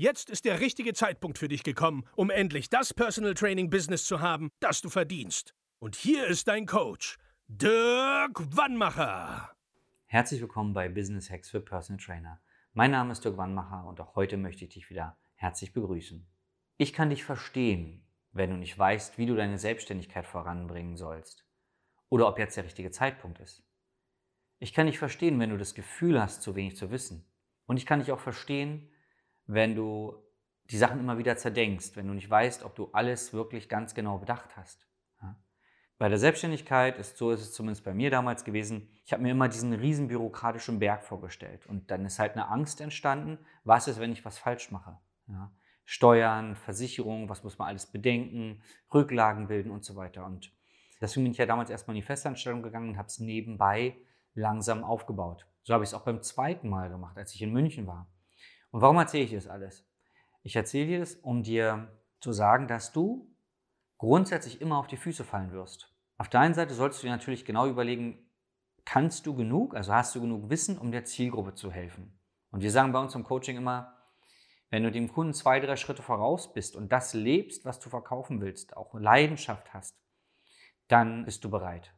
Jetzt ist der richtige Zeitpunkt für dich gekommen, um endlich das Personal Training Business zu haben, das du verdienst. Und hier ist dein Coach, Dirk Wannmacher. Herzlich willkommen bei Business Hacks für Personal Trainer. Mein Name ist Dirk Wannmacher und auch heute möchte ich dich wieder herzlich begrüßen. Ich kann dich verstehen, wenn du nicht weißt, wie du deine Selbstständigkeit voranbringen sollst oder ob jetzt der richtige Zeitpunkt ist. Ich kann dich verstehen, wenn du das Gefühl hast, zu wenig zu wissen. Und ich kann dich auch verstehen, wenn du die Sachen immer wieder zerdenkst, wenn du nicht weißt, ob du alles wirklich ganz genau bedacht hast. Bei der Selbstständigkeit ist so, ist es zumindest bei mir damals gewesen, ich habe mir immer diesen riesen bürokratischen Berg vorgestellt und dann ist halt eine Angst entstanden, was ist, wenn ich was falsch mache. Ja? Steuern, Versicherung, was muss man alles bedenken, Rücklagen bilden und so weiter. Und deswegen bin ich ja damals erstmal in die Festanstellung gegangen und habe es nebenbei langsam aufgebaut. So habe ich es auch beim zweiten Mal gemacht, als ich in München war. Und warum erzähle ich dir das alles? Ich erzähle dir das, um dir zu sagen, dass du grundsätzlich immer auf die Füße fallen wirst. Auf der einen Seite solltest du dir natürlich genau überlegen, kannst du genug, also hast du genug Wissen, um der Zielgruppe zu helfen. Und wir sagen bei uns im Coaching immer, wenn du dem Kunden zwei, drei Schritte voraus bist und das lebst, was du verkaufen willst, auch Leidenschaft hast, dann bist du bereit.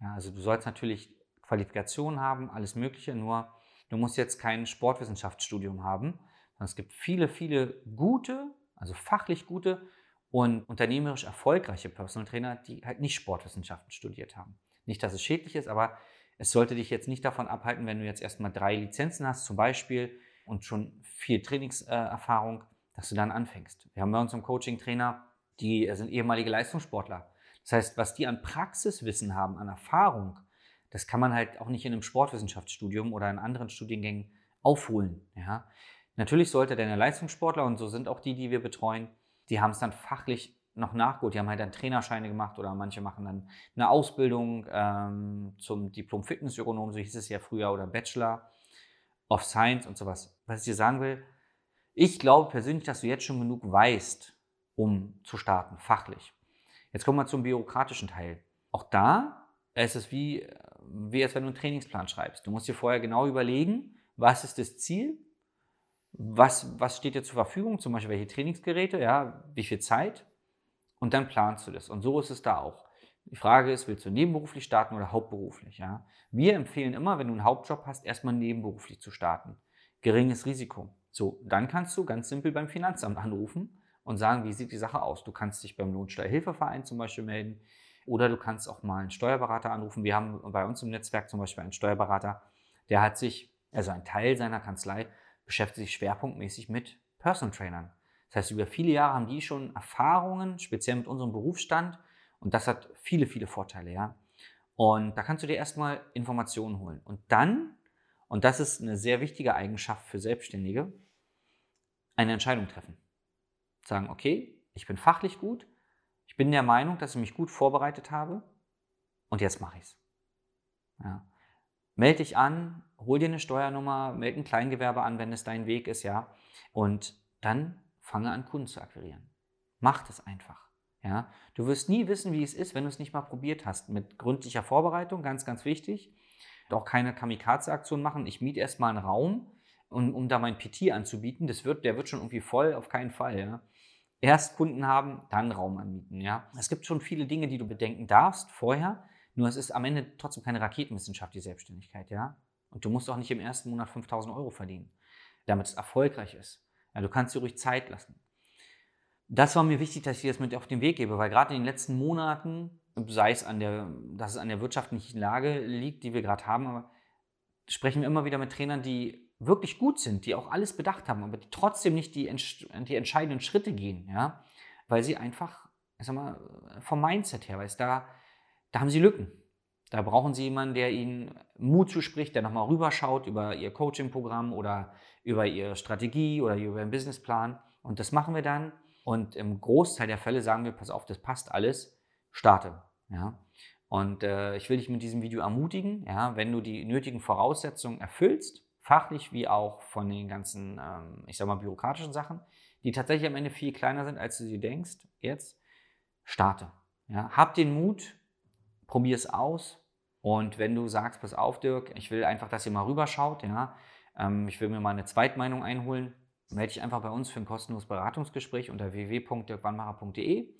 Ja, also du sollst natürlich Qualifikationen haben, alles Mögliche, nur Du musst jetzt kein Sportwissenschaftsstudium haben, es gibt viele, viele gute, also fachlich gute und unternehmerisch erfolgreiche Personal Trainer, die halt nicht Sportwissenschaften studiert haben. Nicht, dass es schädlich ist, aber es sollte dich jetzt nicht davon abhalten, wenn du jetzt erstmal drei Lizenzen hast, zum Beispiel, und schon viel Trainingserfahrung, dass du dann anfängst. Wir haben bei uns im Coaching Trainer, die sind ehemalige Leistungssportler. Das heißt, was die an Praxiswissen haben, an Erfahrung, das kann man halt auch nicht in einem Sportwissenschaftsstudium oder in anderen Studiengängen aufholen. Ja? Natürlich sollte deine Leistungssportler, und so sind auch die, die wir betreuen, die haben es dann fachlich noch nachgeholt. Die haben halt dann Trainerscheine gemacht oder manche machen dann eine Ausbildung ähm, zum Diplom-Fitnessökonom, so hieß es ja früher, oder Bachelor of Science und sowas. Was ich dir sagen will, ich glaube persönlich, dass du jetzt schon genug weißt, um zu starten, fachlich. Jetzt kommen wir zum bürokratischen Teil. Auch da ist es wie wie als wenn du einen Trainingsplan schreibst. Du musst dir vorher genau überlegen, was ist das Ziel, was, was steht dir zur Verfügung, zum Beispiel welche Trainingsgeräte, ja, wie viel Zeit und dann planst du das. Und so ist es da auch. Die Frage ist, willst du nebenberuflich starten oder hauptberuflich? Ja? Wir empfehlen immer, wenn du einen Hauptjob hast, erstmal nebenberuflich zu starten. Geringes Risiko. So, dann kannst du ganz simpel beim Finanzamt anrufen und sagen, wie sieht die Sache aus? Du kannst dich beim Lohnsteuerhilfeverein zum Beispiel melden. Oder du kannst auch mal einen Steuerberater anrufen. Wir haben bei uns im Netzwerk zum Beispiel einen Steuerberater, der hat sich, also ein Teil seiner Kanzlei, beschäftigt sich schwerpunktmäßig mit Personal Trainern. Das heißt, über viele Jahre haben die schon Erfahrungen, speziell mit unserem Berufsstand. Und das hat viele, viele Vorteile, ja. Und da kannst du dir erstmal Informationen holen. Und dann, und das ist eine sehr wichtige Eigenschaft für Selbstständige, eine Entscheidung treffen. Sagen, okay, ich bin fachlich gut, ich bin der Meinung, dass ich mich gut vorbereitet habe und jetzt mache ich es. Ja. Meld dich an, hol dir eine Steuernummer, melde ein Kleingewerbe an, wenn es dein Weg ist, ja. Und dann fange an, Kunden zu akquirieren. Mach das einfach. Ja. Du wirst nie wissen, wie es ist, wenn du es nicht mal probiert hast. Mit gründlicher Vorbereitung, ganz, ganz wichtig. Auch keine Kamikaze-Aktion machen. Ich miete erstmal einen Raum, um, um da mein PT anzubieten. Das wird, der wird schon irgendwie voll, auf keinen Fall. Ja erst Kunden haben, dann Raum anmieten. Ja? Es gibt schon viele Dinge, die du bedenken darfst vorher, nur es ist am Ende trotzdem keine Raketenwissenschaft, die Selbstständigkeit. Ja? Und du musst auch nicht im ersten Monat 5000 Euro verdienen, damit es erfolgreich ist. Ja, du kannst dir ruhig Zeit lassen. Das war mir wichtig, dass ich das mit auf den Weg gebe, weil gerade in den letzten Monaten, sei es an der, dass es an der wirtschaftlichen Lage liegt, die wir gerade haben, aber sprechen wir immer wieder mit Trainern, die wirklich gut sind, die auch alles bedacht haben, aber die trotzdem nicht die, die entscheidenden Schritte gehen, ja, weil sie einfach, ich sag mal, vom Mindset her, weil es da, da haben sie Lücken. Da brauchen sie jemanden, der ihnen Mut zuspricht, der nochmal rüberschaut über ihr Coaching-Programm oder über ihre Strategie oder über ihren Businessplan Und das machen wir dann. Und im Großteil der Fälle sagen wir, pass auf, das passt alles, starte. Ja? Und äh, ich will dich mit diesem Video ermutigen, ja, wenn du die nötigen Voraussetzungen erfüllst, fachlich wie auch von den ganzen, ähm, ich sag mal, bürokratischen Sachen, die tatsächlich am Ende viel kleiner sind, als du sie denkst, jetzt, starte. Ja? Hab den Mut, probier es aus. Und wenn du sagst, pass auf, Dirk, ich will einfach, dass ihr mal rüberschaut, ja, ähm, ich will mir mal eine Zweitmeinung einholen, melde dich einfach bei uns für ein kostenloses Beratungsgespräch unter www.dirkwannmacher.de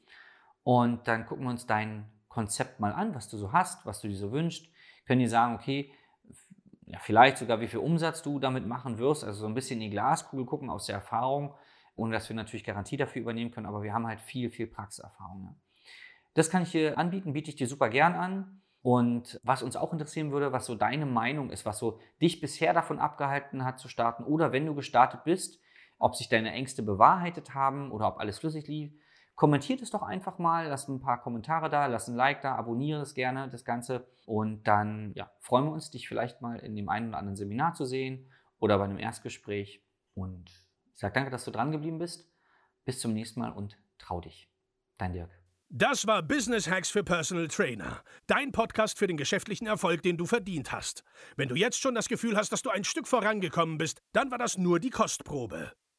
und dann gucken wir uns dein Konzept mal an, was du so hast, was du dir so wünschst. Können dir sagen, okay, ja, vielleicht sogar wie viel Umsatz du damit machen wirst, also so ein bisschen in die Glaskugel gucken aus der Erfahrung, ohne dass wir natürlich Garantie dafür übernehmen können, aber wir haben halt viel, viel Praxiserfahrung. Ne? Das kann ich dir anbieten, biete ich dir super gern an. Und was uns auch interessieren würde, was so deine Meinung ist, was so dich bisher davon abgehalten hat zu starten oder wenn du gestartet bist, ob sich deine Ängste bewahrheitet haben oder ob alles flüssig lief. Kommentiert es doch einfach mal, lass ein paar Kommentare da, lass ein Like da, abonniere es gerne, das Ganze. Und dann ja, freuen wir uns, dich vielleicht mal in dem einen oder anderen Seminar zu sehen oder bei einem Erstgespräch. Und ich sage danke, dass du dran geblieben bist. Bis zum nächsten Mal und trau dich. Dein Dirk. Das war Business Hacks für Personal Trainer. Dein Podcast für den geschäftlichen Erfolg, den du verdient hast. Wenn du jetzt schon das Gefühl hast, dass du ein Stück vorangekommen bist, dann war das nur die Kostprobe.